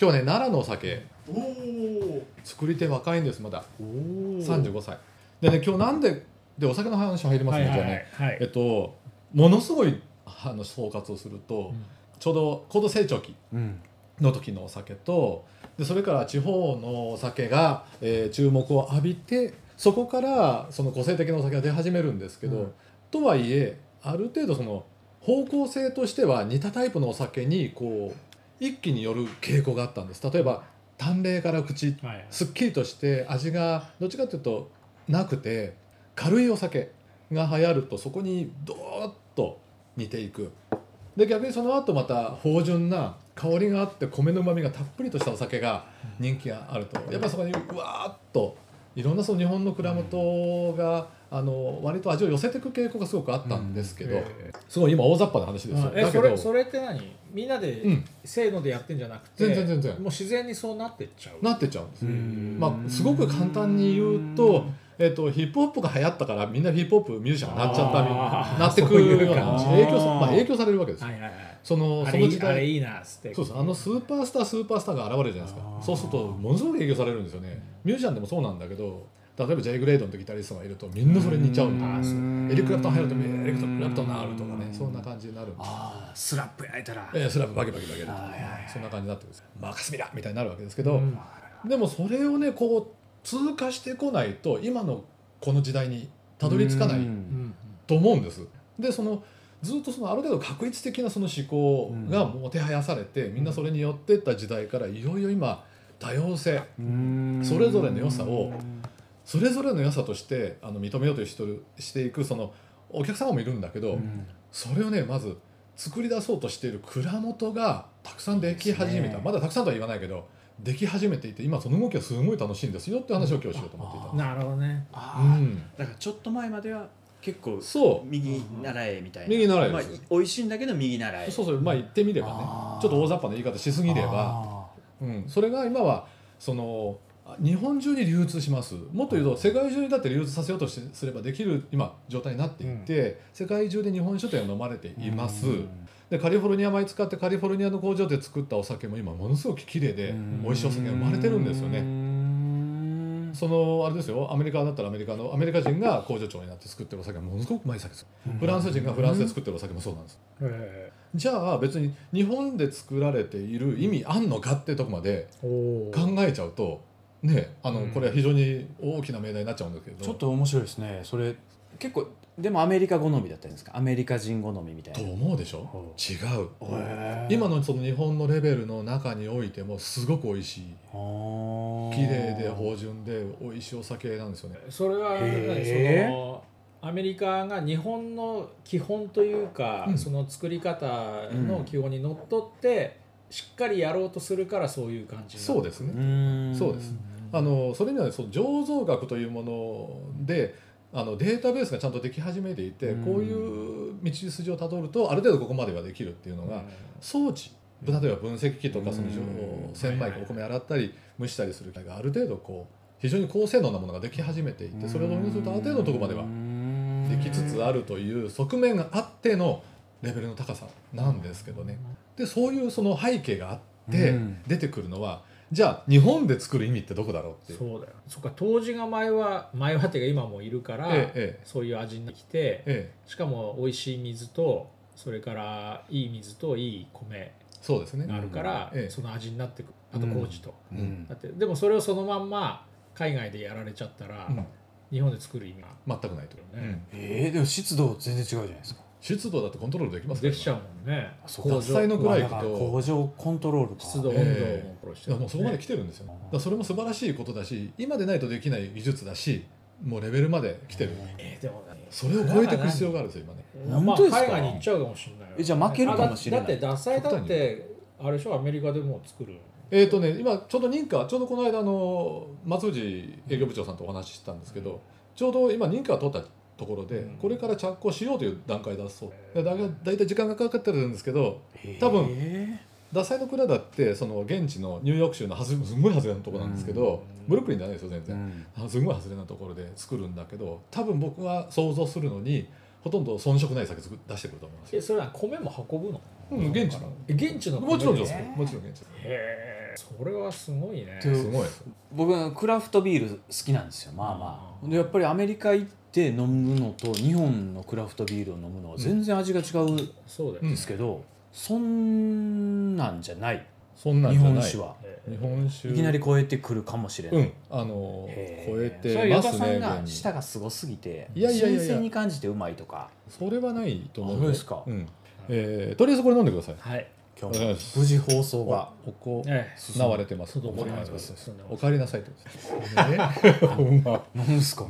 今日ね奈良のお酒作り手若いんですまだ。おお35歳。でね今日なんででお酒の話入りますね、はいはいじゃあねはい。えっとものすごいあの総括をすると、うん。ちょうど高度成長期うん。の時のお酒とでそれから地方のお酒が、えー注目を浴びてそこからその個性的なお酒が出始めるんですけど、うん。とはいえある程度その方向性としては似たタイプのお酒にこう一気による傾向があったんです。例えば淡麗から口。はいすっきりとして味がどっちかというとなくて軽いお酒が流行るとそこにドーッと似ていく。で逆にその後また芳醇な香りがあって米のうまみがたっぷりとしたお酒が人気があると。やっぱりそこにうわーっといろんなその日本の蔵元があの割と味を寄せていく傾向がすごくあったんですけど、えすごい今大雑把な話ですよ。えだけどそれそれって何？みんなでうん。せーのでやってんじゃなくて、全然全然もう自然にそうなってっちゃう？なってっちゃうんです。まあ、すごく簡単に言うと,、えっとヒップホップが流行ったからみんなヒップホップミュージシャンになっちゃったみあー。なってくそういうような感じ。影響さ,、まあ、影響されるわけですよ。はいはいはいそのその時代。あれいいなっつって。そうですあのスーパースタースーパースターが現れるじゃないですか。そうするとものすごく影響されるんですよね。ミュージシャンでもそうなんだけど例えば J グレードのギタリストがいるとみんなそれに似ちゃうんだ。あーそうエリック・クラプトン入るとエリック・クラプトンがあるとかね。そんな感じになるああスラップ焼いたら。えースラブバキバキバキバキはいはいはい。そんな感じになってくるんですよ。マーカス・ミラーみたいになるわけですけど、うん。でもそれをねこう通過してこないと今のこの時代にたどり着かないと思うんです。でそのずっとそのある程度確一的なその思考がもてはやされて、みんなそれによってった時代からいよいよ今多様性うん。それぞれの良さをそれぞれの良さとしてあの認めようとしてるしていくそのお客様もいるんだけど、うん。それをねまず作り出そうとしている蔵元がたくさんでき始めた、ね。まだたくさんとは言わないけどでき始めていて今その動きがすごい楽しいんですよって話を今日しようと思っていた。なるほどね。ああうん、だからちょっと前までは結構そう。右習えみたいな。右習えまあ美味しいんだけど右習え。そうそうまあ言ってみればね。ちょっと大雑把な言い方しすぎれば、あうん、それが今はそのあ日本中に流通します。もっと言うと世界中にだって流通させようとしすればできる今状態になっていて、世界中で日本酒というのは飲まれてーいます、うん。でカリフォルニア米使ってカリフォルニアの工場で作ったお酒も今ものすごく綺麗でうん。美味しいお酒が生まれてるんですようねん。そのあれですよアメリカだったらアメリカのアメリカ人が工場長になって作ってるお酒がものすごくうまい酒です。フランス人がフランスで作ってるお酒もそうなんです。え。じゃあ別に日本で作られている意味あんのかってとこまで考えちゃうとねあのうん。これは非常に大きな命題になっちゃうんですけど。ちょっと面白いですね。それ結構でもアメリカ好みだったんですか。アメリカ人好みみたいとな思うでしょ？ほ違う。今のその日本のレベルの中においてもすごく美味しい。綺麗で芳醇で美味しいお酒なんですよね。それはそのアメリカが日本の基本というか、うん。その作り方の基本にのっとって、しっかりやろうとするからそういう感じそうですね。うん。そうです。あのそれにはその醸造学というものであのデータベースがちゃんとでき始めていて、うん。こういう道筋をたどるとある程度ここまではできるっていうのが、装置。例えば分析機とかそのうん。千枚機お米洗ったり蒸したりする機械がある程度こう非常に高性能なものができ始めていてそれを導入するとある程度のところまではできつつあるという側面があってのレベルの高さなんですけどね。でそういうその背景があってうん。出てくるのはじゃあ日本で作る意味ってどこだろうっていう。そうだよ。そっか当時が前は前はっていうか今もいるから、ええそういう味になってきてええ。しかも美味しい水とそれからいい水といい米そうですね。があるから、ええ。その味になってくあと麹と、うん。だってでもそれをそのまんま海外でやられちゃったら、うん。日本で作る意味が全くないと、ねうん。えー、でも湿度全然違うじゃないですか湿度だってコントロールできますできちゃううもんね。そう工獺祭の蔵行くだからと工場コントロールか。湿度温度もえ殺していやもうそこまで来ててるんですよ。だからそれも素晴らしいことだし今でないとできない技術だしもうレベルまで来てる。えーでもね。それを超えていく必要があるんですよ今ね。まあ本当ですか？海外に行っちゃうかもしれないよ。えじゃあ負けるかもしれない。あだだって獺祭だってあれでしょアメリカでもう作るえーとね、今ちょうど認可ちょうどこの間あの松藤営業部長さんとお話ししたんですけどちょうど今認可を取ったところで、うん。これから着工しようという段階だそう。でだだいたい時間がかかってるんですけど多分え獺祭の蔵だってその現地のニューヨーク州のはずすんごい外れのところなんですけど、うん。ブルックリンじゃないですよ全ー然、うん。あすんごい外れなところで作るんだけど多分僕が想像するのにほとんど遜色ない酒作出してくると思いますよ、えそれは米も運ぶの？うん、現地の。え現地の米もちろんですへもちろん現地えへえそれはすごいね。とすごい僕はクラフトビール好きなんですよまあまあ。でやっぱりアメリカ行って飲むのと日本のクラフトビールを飲むのは全然味が違うんですけど、そんなんじゃない。そんなん日本酒は。日本酒。いきなり超えてくるかもしれない、うん。あのへ超えそれてますは与田さんが舌がすごすぎていやいやいや新鮮に感じてうまいとか。それはないと思う。あそうですか。うん。えーとりあえずこれ飲んでください。はい。今日無事放送がおこえなわれてます。お帰りなさいと。ですね。ほんま。なんすか？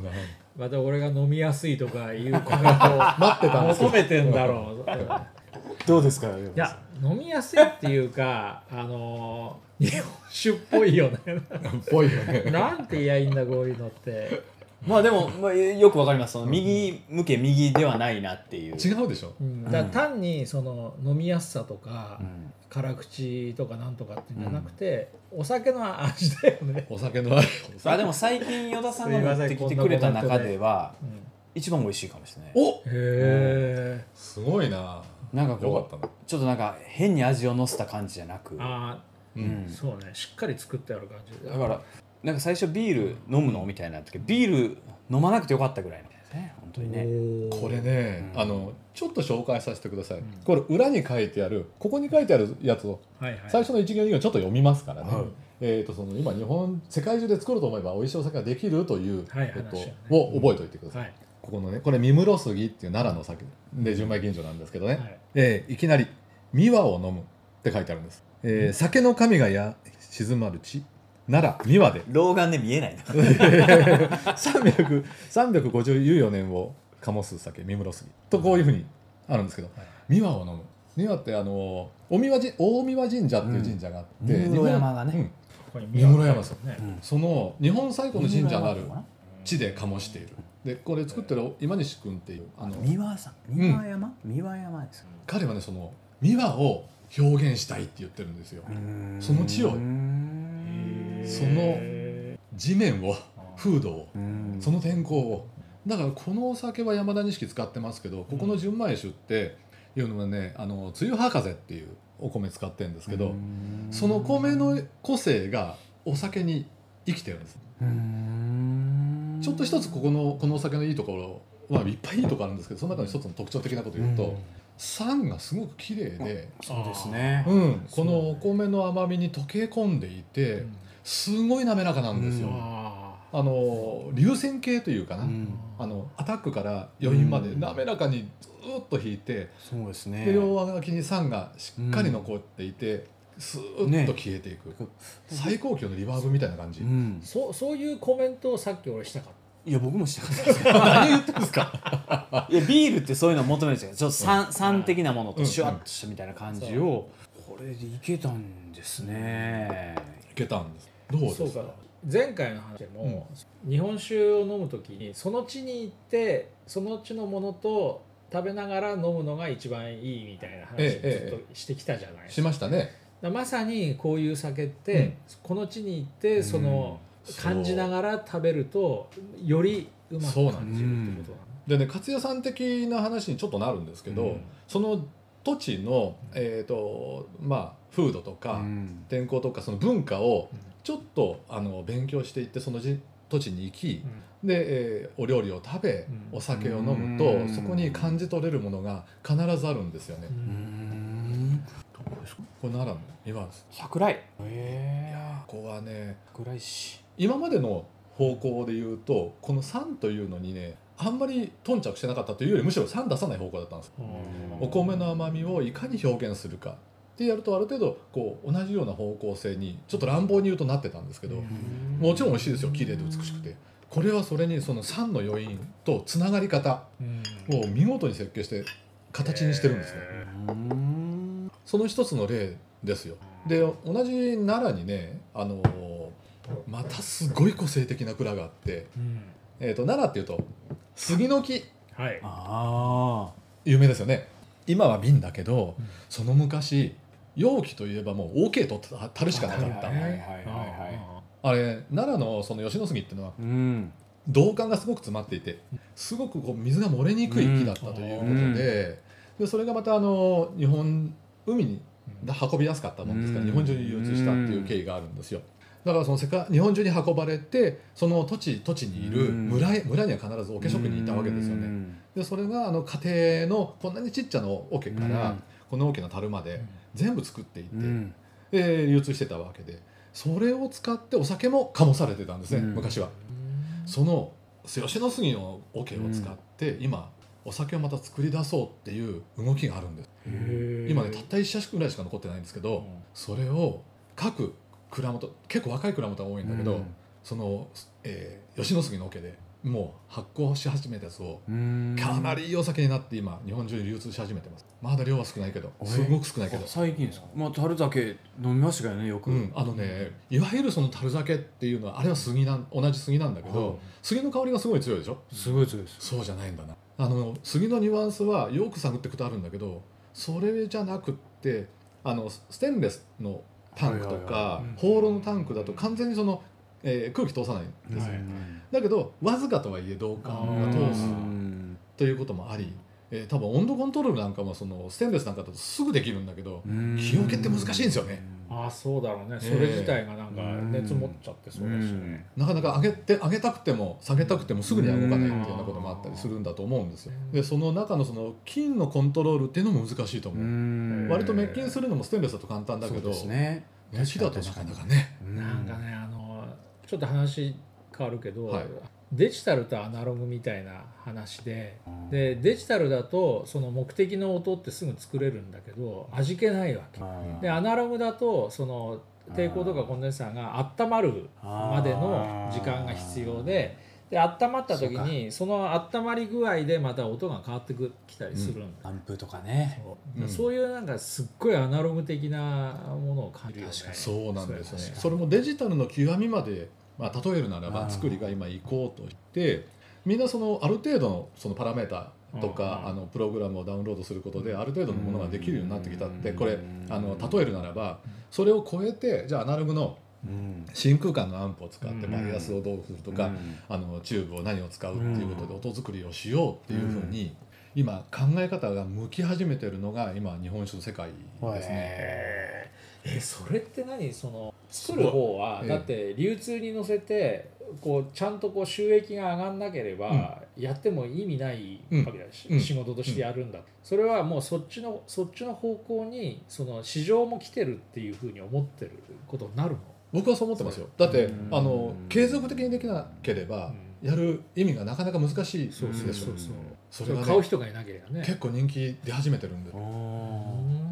また俺が飲みやすいとかいうコメントを待ってたんですよ求めてんだろう。どうですかいいや飲みやすいっていうか あの日本酒っぽいよね。ぽいよね。なんて言いやいいんだこういうのって、まあでも、まあ、よくわかります。その右向け右ではないなっていう、違うでしょ。うん、だから単にその飲みやすさとか、うん。辛口とかなんとかっていうんじゃなくて、お酒の味だよね、お酒のあるあでも最近与田さんが持ってきてくれた中ではうん、一番美味しいかもしれない。おへえ、すごいな。なんかこうよかったな。ちょっとなんか変に味を乗せた感じじゃなく。あううん。んあそうね。しっかり作ってある感じだからなんか最初ビール飲むの？みたいになったけどビール飲まなくてよかったぐらいのですね。本当にね。これね、うん。あのちょっと紹介させてください、んこれ裏に書いてあるここに書いてあるやつをはいはい。最初の一行二行ちょっと読みますからね、はい。えー、とその今日本世界中で作ろうと思えば美味しいお酒ができるというこはい。話をね。とを覚えておいてください、はい。ここのねこれ三室杉っていう奈良の酒で純米吟醸なんですけどね、はい。えーいきなり「三輪を飲む」って書いてあるんです、えー酒の神がや静まる地奈良三輪で。老眼で見えないな。300 354年を醸す酒三室杉とこういうふうにあるんですけど三輪を飲む。三輪ってあの大三輪神大三輪神社っていう神社があって、うん。三室山がね。三室山ですね。うん。その日本最古の神社のある地で醸している。でこれ作ってる今西君っていうあの三輪さん。三輪山、三輪山です彼はねその三輪を表現したいって言ってるんですよ。その地をうんその地面を風土をうん。その天候を。だからこのお酒は山田錦使ってますけどここの純米酒っていうのはねあの梅雨葉風っていうお米使ってるんですけどうん。その米の個性がお酒に生きてるんです。うん。ちょっと一つここのこのお酒のいいところまあいっぱいいいところあるんですけどその中の一つの特徴的なことを言うと、うん。酸がすごく綺麗で、そうですね。うん、このお米の甘みに溶け込んでいて、うんすごい滑らかなんですよ、うん。ああの流線形というかな、うん。あのアタックから余韻までうん。滑らかにずっと引いて、そうですね。で両脇に酸がしっかり残っていて、スーッと消えていく、最高級のリバーブみたいな感じ、うん。ーそうそういうコメントをさっき俺したかっいや僕もしたかった。で す何言ってんですか？いやビールってそういうの求めるんですよちょっと酸,、酸的なものうん。とシュワッとしたみたいな感じを、これでいけたんですね。いけたんですどうたですか？そうか。前回の話でも、日本酒を飲む時にその地に行ってその地のものと食べながら飲むのが一番いいみたいな話ええをずっとしてきたじゃないですしか,、ましたね。まさにこういう酒って、うん。この地に行ってその、感じながら食べるとよりうまくそうなん感じるってことなのでね勝也さん的な話にちょっとなるんですけど、うん。その土地の、えーとまあ、風土とか、うん。天候とかその文化をうんちょっとあの勉強していってそのじ土地に行き、で、えーお料理を食べ、うん。お酒を飲むと、うん。そこに感じ取れるものが必ずあるんですよね。こですか？これ奈良の今です。桜井。へえここはね桜井市。今までの方向で言うとこの酸というのにねあんまり頓着してなかったというよりむしろ酸出さない方向だったんです。お米の甘みをいかに表現するかってやるとある程度こう同じような方向性にちょっと乱暴に言うとなってたんですけど、うん。もちろん美味しいですよ。綺麗で美しくて。これはそれにその酸の余韻とつながり方うん。を見事に設計して形にしてるんですね、うん。その一つの例ですよ。で同じ奈良にねあのまたすごい個性的な蔵があって、うん。えー、と奈良っていうと杉の木。はい。あ有名ですよね。今は瓶だけど、うん。その昔容器といえばもう OK と樽しかなかった、あれ奈良のその吉野杉っていうのはあうん。銅管がすごく詰まっていてすごくこう水が漏れにくい木だったということで,、でそれがまたあの日本海にだ運びやすかったもんですからうん。日本中に流通したっていう経緯があるんですよ。だからその世界日本中に運ばれてその土地土地にいるうん。村へ村には必ず桶職人いたわけですよね。うん。でそれがあの家庭のこんなにちっちゃな桶から、うん。この大きな樽まで全部作っていって、うん。で流通してたわけでそれを使ってお酒も醸されてたんですね、うん。昔は。その吉野杉の桶を使って、今お酒をまた作り出そうっていう動きがあるんです。今ねたった1社ぐらいしか残ってないんですけど、それを各蔵元結構若い蔵元が多いんだけど、その、えー吉野杉の桶でもう発酵し始めたやつをうん。かなりいいお酒になって今日本中に流通し始めてます。まだ量は少ないけどえ？すごく少ないけど。あ最近ですか？まあ樽酒飲みましたけどねよく、うん、あのねいわゆるその樽酒っていうのはあれは杉なん同じ杉なんだけど、はい。杉の香りがすごい強いでしょ？すごい強いです。そうじゃないんだな。あの杉のニュアンスはよく探っていくとあるんだけどそれじゃなくってあのステンレスのタンクとかはいはいはい。うん。ホーローのタンクだと完全にその、えー空気通さないんですよ、はい。だけどわずかとはいえ導管が通す。うん。ということもあり、えー多分温度コントロールなんかもそのステンレスなんかだとすぐできるんだけどうん。日よけって難しいんですよね。ああそうだろうね。ええそれ自体がなんか熱持っちゃってそうだしね。なかなか上げて上げたくても下げたくてもすぐには動かないっていうようなこともあったりするんだと思うんですよ。でその中のその菌のコントロールっていうのも難しいと思う、うん。割と滅菌するのもステンレスだと簡単だけそうどですね。熱だとなかなかね。なんかねちょっと話変わるけど、はい。デジタルとアナログみたいな話でうんでデジタルだとその目的の音ってすぐ作れるんだけど味気ないわけ。うんでアナログだとその抵抗とかコンデンサーが温まるまでの時間が必要でで温まった時にその温まり具合でまた音が変わってくきたりするんだ、アンプとかね。そう。うん。そういうなんかすっごいアナログ的なものを感じるよね。確かにそうなんですよね。それもデジタルの極みまで、まあ、例えるならば作りが今行こうとしてみんなそのある程度のそのパラメータとかうん。あのプログラムをダウンロードすることである程度のものができるようになってきたってうん。これあの例えるならばそれを超えてじゃあアナログのうん。真空管のアンプを使ってうん。バイアスをどうするとか、うん。あのチューブを何を使うっていうことで音作りをしようっていうふうに、今考え方が向き始めてるのが今日本酒の世界ですね。えー。えそれって何？その作る方はええだって流通に乗せてこうちゃんとこう収益が上がんなければやっても意味ないわけだし、うん。仕事としてやるんだ、それはもうそっちのそっちの方向にその市場も来てるっていうふうに思ってることになるの？僕はそう思ってますよ。だってうん。あの継続的にできなければやる意味がなかなか難しいでしょそうそうそうそう。それがね買う人がいなければね。結構人気出始めてるんで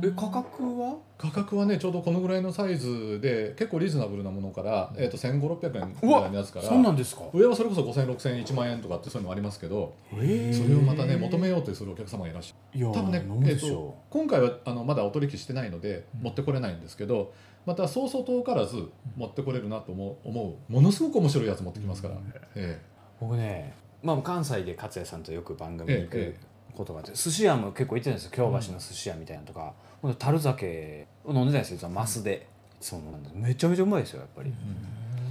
え価格は？価格はねちょうどこのぐらいのサイズで結構リーズナブルなものから、えー、と1500600円ぐらいのやつからそうなんですか？上はそれこそ5000、6000円、1万円とかってそういうのもありますけど、え。それをまたね、求めようとするお客様がいらっしゃる。多分ねえーと今回はあのまだお取引してないのでうん。持ってこれないんですけど、またそうそう遠からず持ってこれるなと思う思うものすごく面白いやつ持ってきますから、え僕ね、まあ、関西で勝也さんとよく番組に行くええことがあって、寿司屋も結構行ってるんですよ。京橋の寿司屋みたいなのとか、ほんで樽酒を飲んでたんですよマスで、そうなんです。めちゃめちゃうまいですよやっぱり、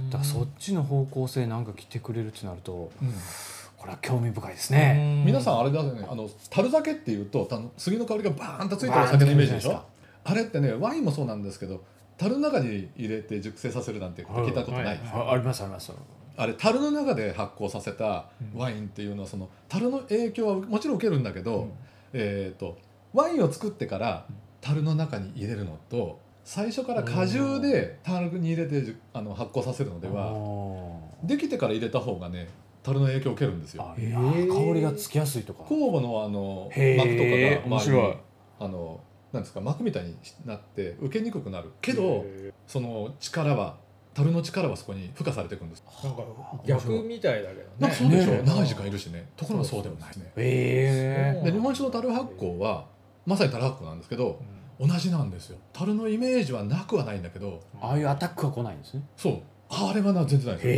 だからそっちの方向性なんか来てくれるってなるとえうんこれは興味深いですね、皆さんあれだね。あの樽酒っていうとた杉の香りがバーンとついてるお酒のイメージでしょ？あれってねワインもそうなんですけど樽の中に入れて熟成させるなんて聞いたことない、はい。あありますありますあれ樽の中で発酵させたワインっていうのはその樽の影響はもちろん受けるんだけど、うん。えー、とワインを作ってから樽の中に入れるのと最初から果汁で樽に入れてあの発酵させるのではできてから入れた方がね樽の影響を受けるんですよ。香りがつきやすいとか。酵母のあの膜とかが面白い。周りにあのなんですか膜みたいになって受けにくくなる。けどへその力は樽の力はそこに付加されていくんです。ー。なんか逆。みたいだけどね。なんかそうでしょ、ね。長い時間いるしね。ところがそうでもないですね。ええで日本酒の樽発酵はまさに樽発酵なんですけど同じなんですよ。樽のイメージはなくはないんだけどああいうアタックは来ないんですね。そう。あれはな全然ないですよ。へ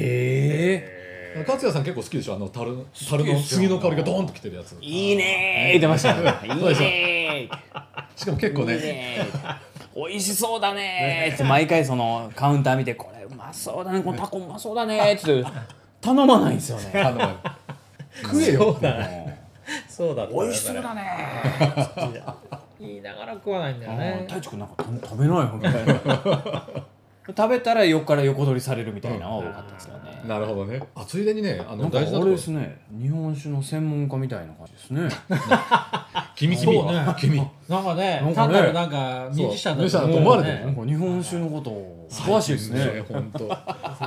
え勝也さん結構好きでしょあの樽樽の杉の香りがドーンときてるやつ。いいねー。言ってました。ねいいそうでしかも結構ーいいねねー。美味しそうだねー。って毎回そのカウンター見てこまそうだね。このタコうまそうだね。ーって。頼まないんですよね。あの食えよ。そうだそうだ美味しそうだね。ー言いながら食わないんだよあねー太一君なんか食食べないよ。みたいな食べたら横から横取りされるみたいなのは多かったですよね、なるほどね。あついでにねあの大事なとこ。ろれですね。日本酒の専門家みたいな感じですね。君そうね君。なんかねなんかね。単なるなんかミュージシャンだとね思われてる。なんか日本酒のことを詳しいですね。本当。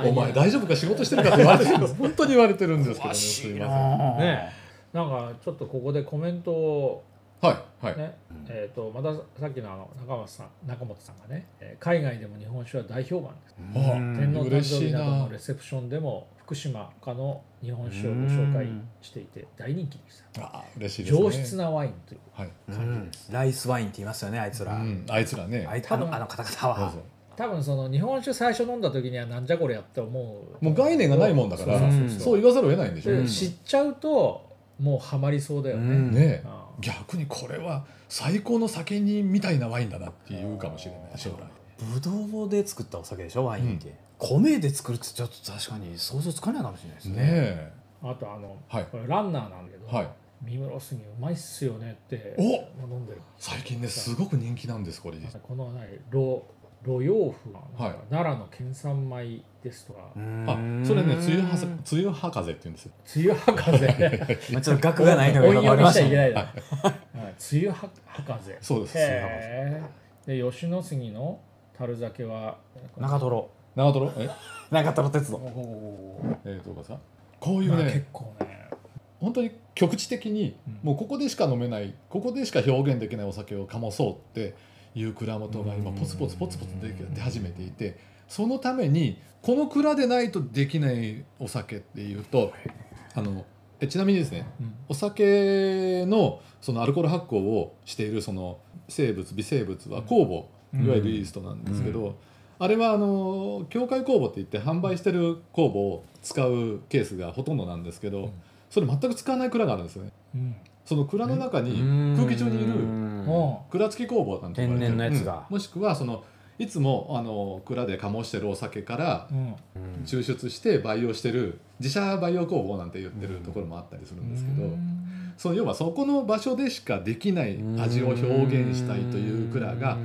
お前大丈夫か仕事してるかって言われてるんです。本当に言われてるんですけどね詳しいすいまなね。なんかちょっとここでコメントをせんはいはい。ね、えー、とまたさっきのあの中本さん中本さんがね、えー海外でも日本酒は大評判です。あ天皇誕嬉しい生日などな。のレセプションでも福島かの日本酒をご紹介していて大人気でした。あ嬉しいですね。上質なワインというはい。うんライスワインって言いますよねあいつら、うん。あいつらね。あいつあのあの方々は。多分その日本酒最初飲んだ時にはなんじゃこれやって思う。もう概念がないもんだから。そうそうそうそう。言わざるを得ないんでしょ。で知っちゃうともうハマりそうだよね、うん。ねああ逆にこれは最高の酒人みたいなワインだなっていうかもしれない。将来。ブドウで作ったお酒でしょワインって、米で作るってちょっと確かに想像つかないかもしれないですね。ねあとあの、はい。これランナーなんだけど、はい。三室杉うまいっすよねってお！飲んでる。最近ねすごく人気なんですこれこのね露露養風はいか奈良の県産米ですとか、あそれね梅雨はさ梅雨は風って言うんですよ。梅雨は風 まあちょっと額がないのが音読みしちゃいけないいだ、はい、梅雨は風そうですで吉野杉の樽酒は長瀞。長瀞？え？長瀞鉄道。えー、とかさ？こういうまあね、結構ね。本当に局地的に、うん。もうここでしか飲めないここでしか表現できないお酒を醸そうっていう蔵元が今ポツポツポツポツ出出始めていてそのためにこの蔵でないとできないお酒っていうとあのえちなみにですねうん。お酒のそのアルコール発酵をしているその生物微生物は酵母、うん。いわゆるイーストなんですけど、あれはあの境界酵母って言って販売してる酵母を使うケースがほとんどなんですけど、ん。それ全く使わない蔵があるんですよね。うんその蔵の中に空気中にいる蔵付き酵母なんて天然のやつが。うん。もしくはそのいつもあの蔵で醸してるお酒からうん。抽出して培養してる自社培養酵母なんて言ってるところもあったりするんですけど、うん。その要はそこの場所でしかできない味を表現したいという蔵が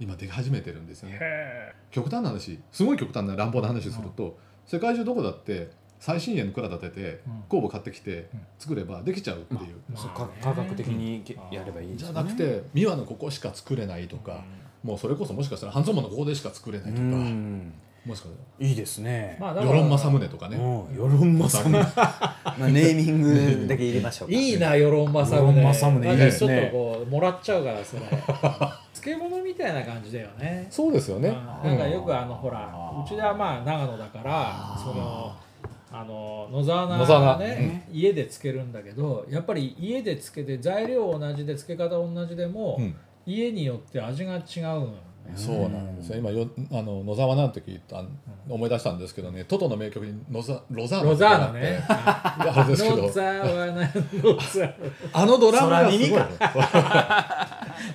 今でき始めてるんですよね。へ極端な話すごい極端な乱暴な話すると、世界中どこだって最新鋭の蔵建ててうん。酵母買ってきてうん。作ればできちゃうっていう、まあ科学的にやればいいね。じゃなくて三輪のここしか作れないとか、もうそれこそもしかしたら半蔵門のここでしか作れないとか、うん。もしかしいいですね。まあだからたら与論正宗とかね、うん。世論正宗まあネーミングだけ入れましょうか。いいな、世論正宗。世論正宗なんいいですちょっとこう、もらっちゃうから、それ。漬物みたいな感じだよね。そうですよね、うん。なんかよくあの、ほら、うちではまあ長野だから、その、あの野沢菜をね、う、家で漬けるんだけどやっぱり家で漬けて材料同じで漬け方同じでも、うん、家によって味が違うの、そうなんですよ。今よあの野沢菜の時あ思い出したんですけどね TOTO の名曲に野沢 Rosanna ってねあれですけど。あのドラムがすごい、ね。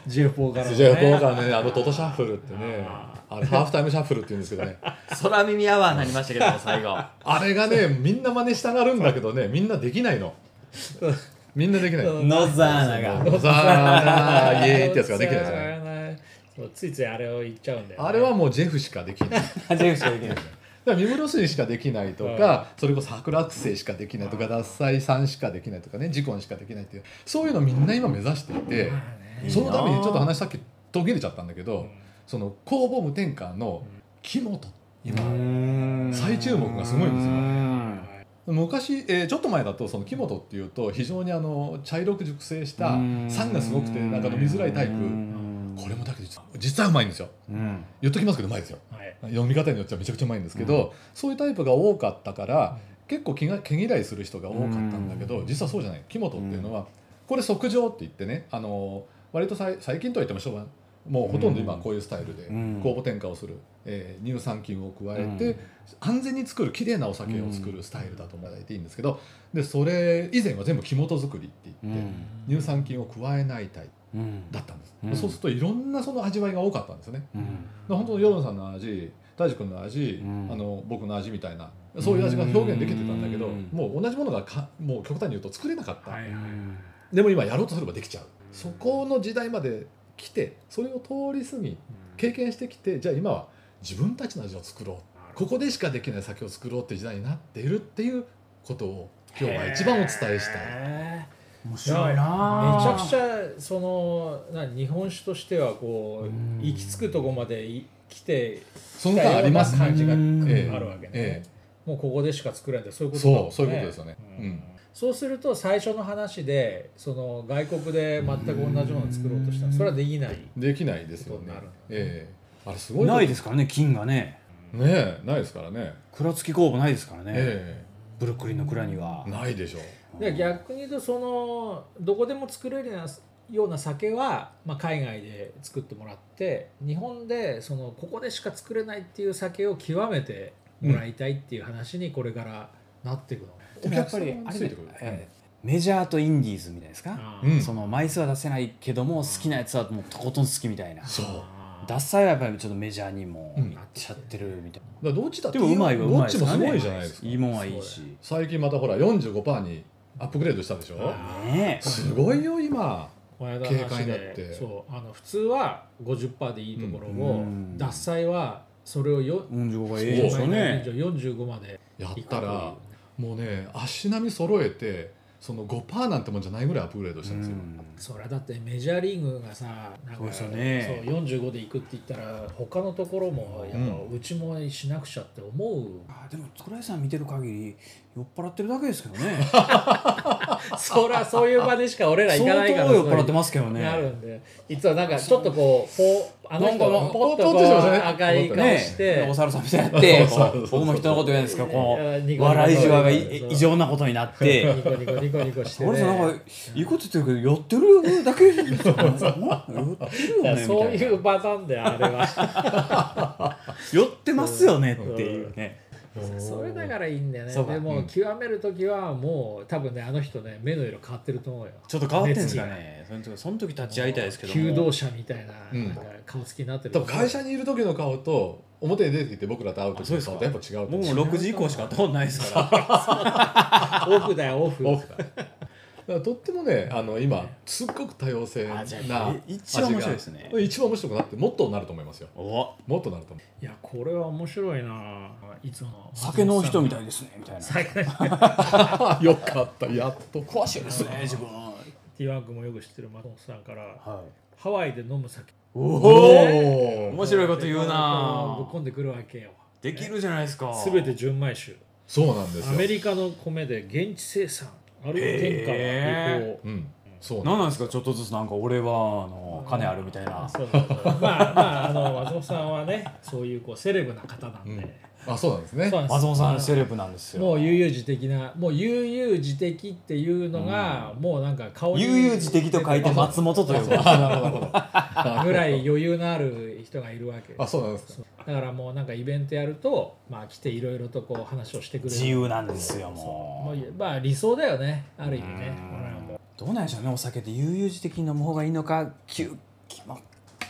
J4 から、ね、J4 からねあの TOTO シャッフルってねあれハーフタイムシャッフルって言うんですけどね。空耳アワーになりましたけど最後。あれがねみんな真似したがるんだけどねみんなできないの。みんなできないノザーナがノザーナイエーイってやつができないですね。ついついあれを言っちゃうんだよ、ね、あれはもうジェフしかできない。ジェフしかできない。だミムロスにしかできないとか、それこそ桜惑星しかできないとか獺祭さんしかできないとかねジコンしかできないっていうそういうのみんな今目指していて、そのためにちょっと話さっき途切れちゃったんだけど、うん。その工房無添加の木本今、再再注目がすごいんですよ。よ昔、えーちょっと前だとその木本っていうと非常にあの茶色く熟成した酸がすごくてなんか飲みづらいタイプ。これもだけど実は実はうまいんですよ。うん。言っときますけどうまいですよ。はい。読み方によってはめちゃくちゃうまいんですけど、そういうタイプが多かったから、結構毛が毛嫌いする人が多かったんだけど、うん。実はそうじゃない。木本っていうのは、これ即上って言ってねあの割とさい最近とは言ってもしょうがない。もうほとんど今こういうスタイルでうん。酵母添加をする、えー乳酸菌を加えて、うん。安全に作る綺麗なお酒を作るスタイルだと思っていていいんですけどでそれ以前は全部木本作りって言って、乳酸菌を加えないタイプうん。だったんです、うん。そうするといろんなその味わいが多かったんですよね。うん。で本当世論さんの味大地君の味、うん。あの僕の味みたいなそういう味が表現できてたんだけど、うん。もう同じものがかもう極端に言うと作れなかった、はいはい。でも今やろうとすればできちゃうそこの時代まで来てそれを通り過ぎ経験してきてじゃあ今は自分たちの味を作ろう。ここでしかできない酒を作ろうって時代になっているっていうことを今日は一番お伝えしたい。へ面ー白いな。めちゃくちゃそのな日本酒としてはこううん。行き着くとこまでい来てその他あります感じがあるわけね、えもうここでしか作れない。ってそういうことそうそういうことですよね。うん。うんそうすると最初の話でその外国で全く同じものを作ろうとしたらそれはできない。えできないですよね。ことになる。ええ。あれすごいないですからね金がね。ねえないですからね。蔵付き工房ないですからね、えブルックリンの蔵には。えないでしょう。で逆に言うとそのどこでも作れるような酒は、まあ、海外で作ってもらって日本でそのここでしか作れないっていう酒を極めてもらいたいっていう話にこれからなっていくの、でもやっぱりあれええメジャーとインディーズみたいですか、あうんその枚数は出せないけども好きなやつはもうとことん好きみたいな。そう。あ獺祭はやっぱりちょっとメジャーにもうんいっちゃってるみたいだからどっちだっな、てでもうまいはうどまいですからねっちもすごいじゃないですか。いいもんはいいし。最近またほら45%にアップグレードしたでしょ？あねえ。すごいよ今。この間の軽快話になって。で。そう。あの普通は50%でいいところを、うん。獺祭はそれをよ45がええでしょうね。45までやったらもうね足並み揃えてその5%なんてもんじゃないぐらいアップグレードしたんですよ。それはだってメジャーリーグがさなんかそうですよね。そう45で行くって言ったら他のところもやっぱううちもしなくちゃって思う、あでも倉井さん見てる限り酔っ払ってるだけですけどね。そりゃそういう場でしか俺ら行かないから相当酔っ払ってますけどね。なるんでいつもなんかちょっとこうポあの人なんかもうポッとこう赤い顔ねして、お猿さんみたいになって僕も人のこと言うんですけどこいやニコニコう笑いじわが異常なことになって。ニコニコニコニコして、俺ね、さなんかいいこと言ってるけど酔ってるだけそういう場なんだよあれは。酔ってますよねっていうねそれだからいいんだよね。でも、うん。極める時はもう多分ねあの人ね目の色変わってると思うよ。ちょっと変わってんですかねその時立ち会いたいですけども。求道者みたいな,、うん。なんか顔つきになってる。多分会社にいる時の顔と表に出てきて僕らと会う時の顔とやっぱ違うと思う。僕も6時以降しか会ったことないですから。オフだよオフ。オフからとってもねあの今すっごく多様性なあじゃ味え一番面白いですね。が一番面白くなってもっとなると思いますよ。おもっとなると思いやこれは面白いな。いつもの。酒の人みたいですねみたいな。よかったやっと。詳しいですね自分。ティワンクもよく知ってる松本さんから。はい。ハワイで飲む酒。おお。面白いこと言うぶっな。込んでくるわけよ。できるじゃないですか。全て純米酒。そうなんですよ。アメリカの米で現地生産ある天下へは違法うん。そうなん何なんですか？ちょっとずつなんか俺はあの金あるみたいな。そうそうそう。まあまああの松本さんはねそういうこうセレブな方なんで、うん。あそうなんですね。そうなんです。松本さんセレブなんですよ。もう悠々自適なもう悠々自適っていうのが、もうなんか顔に。悠々自適と書いて松本と呼ぶ。あ なるほど。なるほどぐらい余裕のある人がいるわけあそうなんですかだからもうなんかイベントやるとまあ来ていろいろとこう話をしてくれる。自由なんですよももうう。まあ理想だよね。ある意味ね。どうなんでしょうねお酒って悠々自適に飲む方がいいのか。きゅきも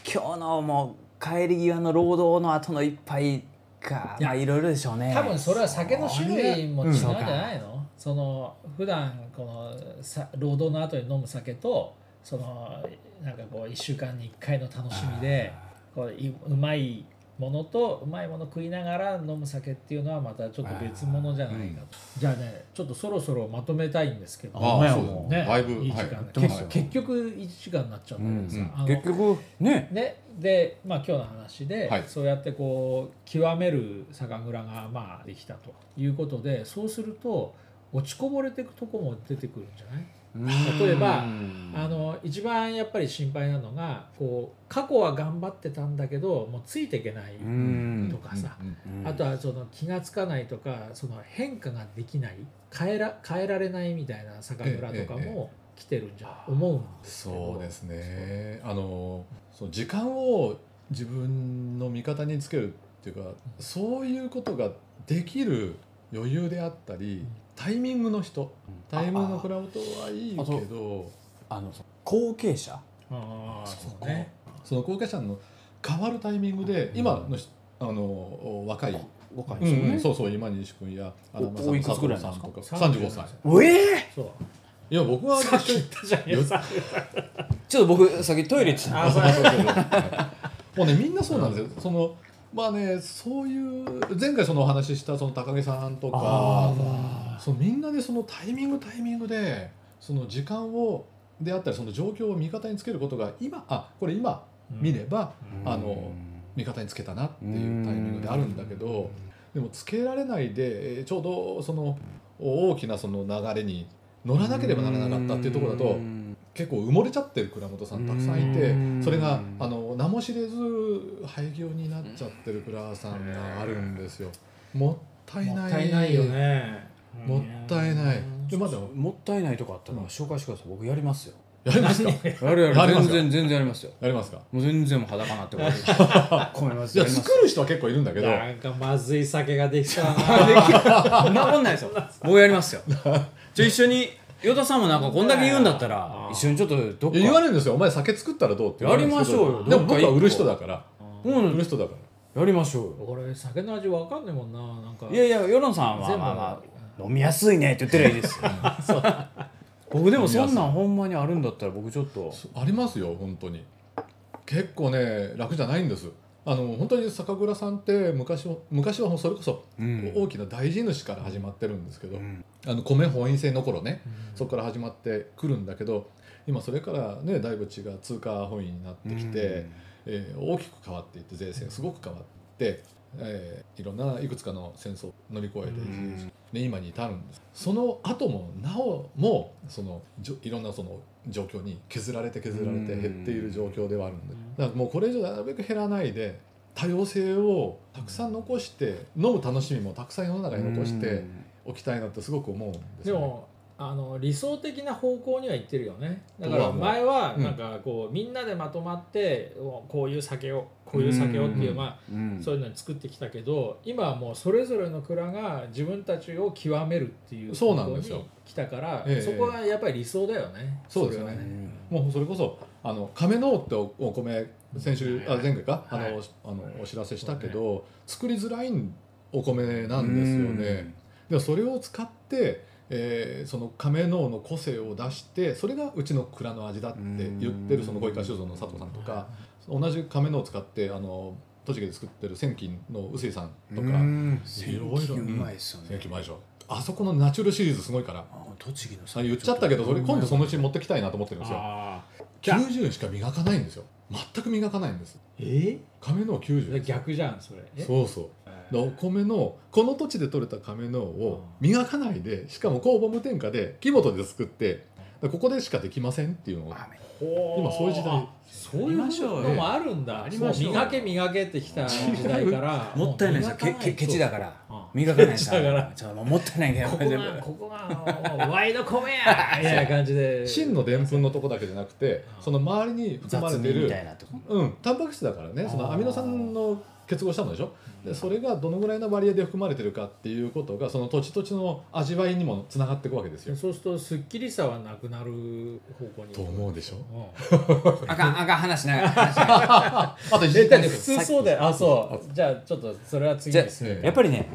今日のもう帰り際の労働の後の一杯かいやまあいろいろでしょうね。多分それは酒の種類も違うんじゃないの、その普段このさ労働の後に飲む酒とそのなんかこう1週間に1回の楽しみでこういうまいものとうまいもの食いながら飲む酒っていうのはまたちょっと別物じゃないかと、じゃあねちょっとそろそろまとめたいんですけどあそうもうね。だいぶいい時間、はい。結局1時間になっちゃうんだけどさ、結局ね。でで、まあ、今日の話で、はい。そうやってこう極める酒蔵がまあできたということでそうすると落ちこぼれていくとこも出てくるんじゃない？例えばうん。あの一番やっぱり心配なのがこう過去は頑張ってたんだけどもうついていけないうん。とかさ、うん。あとはその気がつかないとかその変化ができない変えら変えられないみたいな酒蔵とかも来てるんじゃ思うんですけど。そうですね。あのそう時間を自分の味方につけるっていうかそういうことができる余裕であったりタイミングの人。タイミングのクラウドはいいけど。あの後継者？ああそね。その後継者の変わるタイミングで今の人あの若い、若うんうん。そうそう今西君や荒間ささんとか。35歳。うええいや僕はさっき言ったじゃんよさちょっと僕先トイレちあそうそうそうそう。もうねみんなそうなんですよ、そのまあねそういう前回そのお話ししたその高木さんとかあそのみんなでそのタイミングタイミングでその時間をであったりその状況を味方につけることが今あこれ今見れば、あの味方につけたなっていうタイミングであるんだけどでもつけられないでえーちょうどその大きなその流れに乗らなければならなかったっていうところだと結構埋もれちゃってる倉本さんたくさんいてうん。それがあの名も知れず廃業になっちゃってる蔵さんがあるんですよ。もったいない。もったいないよねもったいない。でまだもったいないとこあったら紹介してください僕やりますよ。やりますか？やるややりますよ。全然全然やりますよ。やりますか？もう全然もう裸なってこれ込 めますいや作る人は結構いるんだけど。なんかまずい酒ができた。なそんなことないですよ。僕やりますよ。じゃあ一緒に与田さんもなんかこんだけ言うんだったら一緒にちょっとどっか。言われるんですよ。お前酒作ったらどうって言われるんですけど。やりましょうよ。でも僕どっか一個は売る人だから。うん。売る人だから。やりましょうよ。俺酒の味わかんねえもんななんか。いやいや世論さんは全部まあまあ飲みやすいねって言ってりゃいいですよ。僕でもそんなんほんまにあるんだったら僕ちょっと。ありますよ本当に。結構ね楽じゃないんです。あの本当に酒蔵さんって昔は昔はそれこそうん。大きな大地主から始まってるんですけど、うん。あの米本位制の頃ね、うん。そこから始まってくるんだけど今それからねだいぶ違う通貨本位になってきて、えー大きく変わっていって税制すごく変わって、えーいろんないくつかの戦争を乗り越えて、今に至るんです。その後もなおもそのいろんなその状況に削られて削られてうん減っている状況ではあるんで。うん。だからもうこれ以上なるべく減らないで多様性をたくさん残して飲む楽しみもたくさん世の中に残しておきたいなってすごく思うんですよ、ね。でもあの理想的な方向には行ってるよね。だから前はうん。なんかこうみんなでまとまってこういう酒をこういう酒をっていううん。まあうん。そういうのに作ってきたけど今はもうそれぞれの蔵が自分たちを極めるっていうそうなんですよ。に来たからええ。そこはやっぱり理想だよね。そうですよね。れはもうそれこそあの亀のっておお米先週あ前回か、あのはいあのお知らせしたけど、作りづらいお米なんですよね。でもそれを使って、えーその亀のの個性を出してそれがうちの蔵の味だって言ってるその小川酒造の佐藤さんとか。同じ亀のを使ってあの栃木で作ってる千金の臼井さんとか。うん。いろいろうまいっすよね。千金前でしょ。あそこのナチュルシリーズすごいから。あ栃木のあ言っちゃったけどそれ今度そのうち持ってきたいなと思ってるんですよ。ああじゃあ90しか磨かないんですよ全く磨かないんです。え？亀の90です。逆じゃんそれ。え？そうそう。でお米のこの土地で採れた亀のを磨かないでしかも酵母無添加で木本で作ってでここでしかできませんっていうのを今そういう時代。あそういうのもあるんだ。ありましょう。もう磨け磨けってきた時代から。もったいないですよけけケチだかから。うん磨かないから。ちょっともったいないけどここがここがワイド米や。みたいな感じで。芯のでんぷんのとこだけじゃなくてその周りに含まれ雑てるうんタンパク質だからね。そのアミノ酸の結合したものでしょ？でそれがどのぐらいの割合で含まれてるかっていうことがその土地土地の味わいにもつながっていくわけですよ。そうするとすっきりさはなくなる方向に。と思うでしょ？うん。あかんあかん話しない話しない あと一時普通そうだよ。あそう。じゃあちょっとそれは次じゃにすやっぱりね。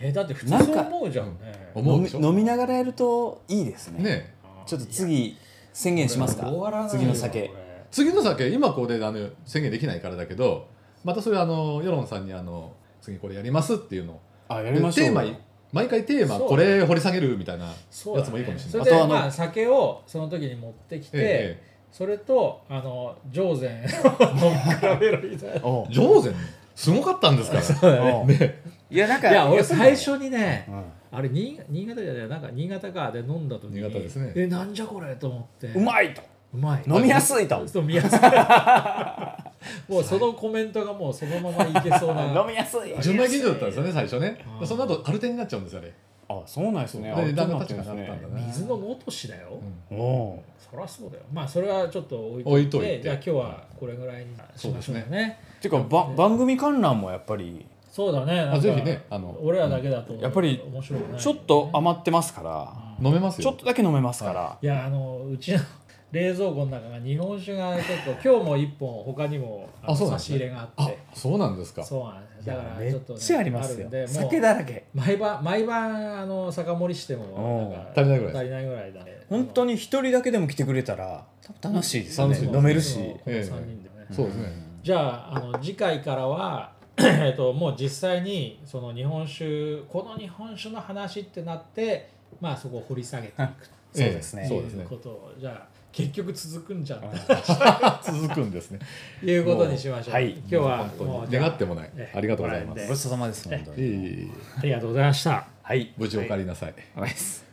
えだって普通そう思うじゃん。ね飲み思うでしょ？飲みながらやるといいですね。ねちょっと次宣言しますか？次の酒。次の酒今ここであの宣言できないからだけどまたそれあの世論さんにあの次これやりますっていうの。をあやりましょうテーマ毎回テーマこれ掘り下げるみたいなやつもいいかもしれそないれでまあ酒をその時に持ってきて、えそれとあの上善飲み比べるみたいな。上善すごかったんですから。おうね。いやなんかいや俺最初にねうん。あれ新新潟じゃないなんか新潟かで飲んだ時に新潟ですね。えなんじゃこれと思って。うまいと。うまい。飲みやすいと。そう飲みやすい もうそのコメントがもうそのままいけそうな。飲みやすい。純米吟醸だったんですよね最初ね。うん。その後アルテンになっちゃうんですよあれ。あそうなんですね。であだんだん立ちそうなってるんですねがなったんだな。水の元しだよ、うん。おおそりゃそうだよ。まあそれはちょっと置いといて。といて。じゃあ今日はこれぐらいにしましょうそうですね。ていうかば番組観覧もやっぱり。そうだね。あぜひねあの俺らだけだとやっぱり面白いちょっと余ってますから。飲めますよ。ちょっとだけ飲めますから。いやあのうちの冷蔵庫の中が日本酒がちょっと今日も一本他にも差し入れがああって。そうなんですか。そうなんです。だからめっちょっとねちゃありますよ。酒だらけ。毎晩毎晩あの酒盛りしてもなんか足りないぐらい足りないぐらいだね。本当に一人だけでも来てくれたら楽しいですよね。飲めるし。そうこのええ。3人でね。そうですね。じゃああの次回からは えっともう実際にその日本酒この日本酒の話ってなってまあそこを掘り下げていくそうですねええ。そうですね。ということをじゃあ結局続くんじゃん。と 続くんですね。いうことにしましょう。はい。今日はもう願ってもない。ええ。ありがとうございます。ごちそうさまです本当に。ありがとうございました。はい。無事お帰りなさい、お願い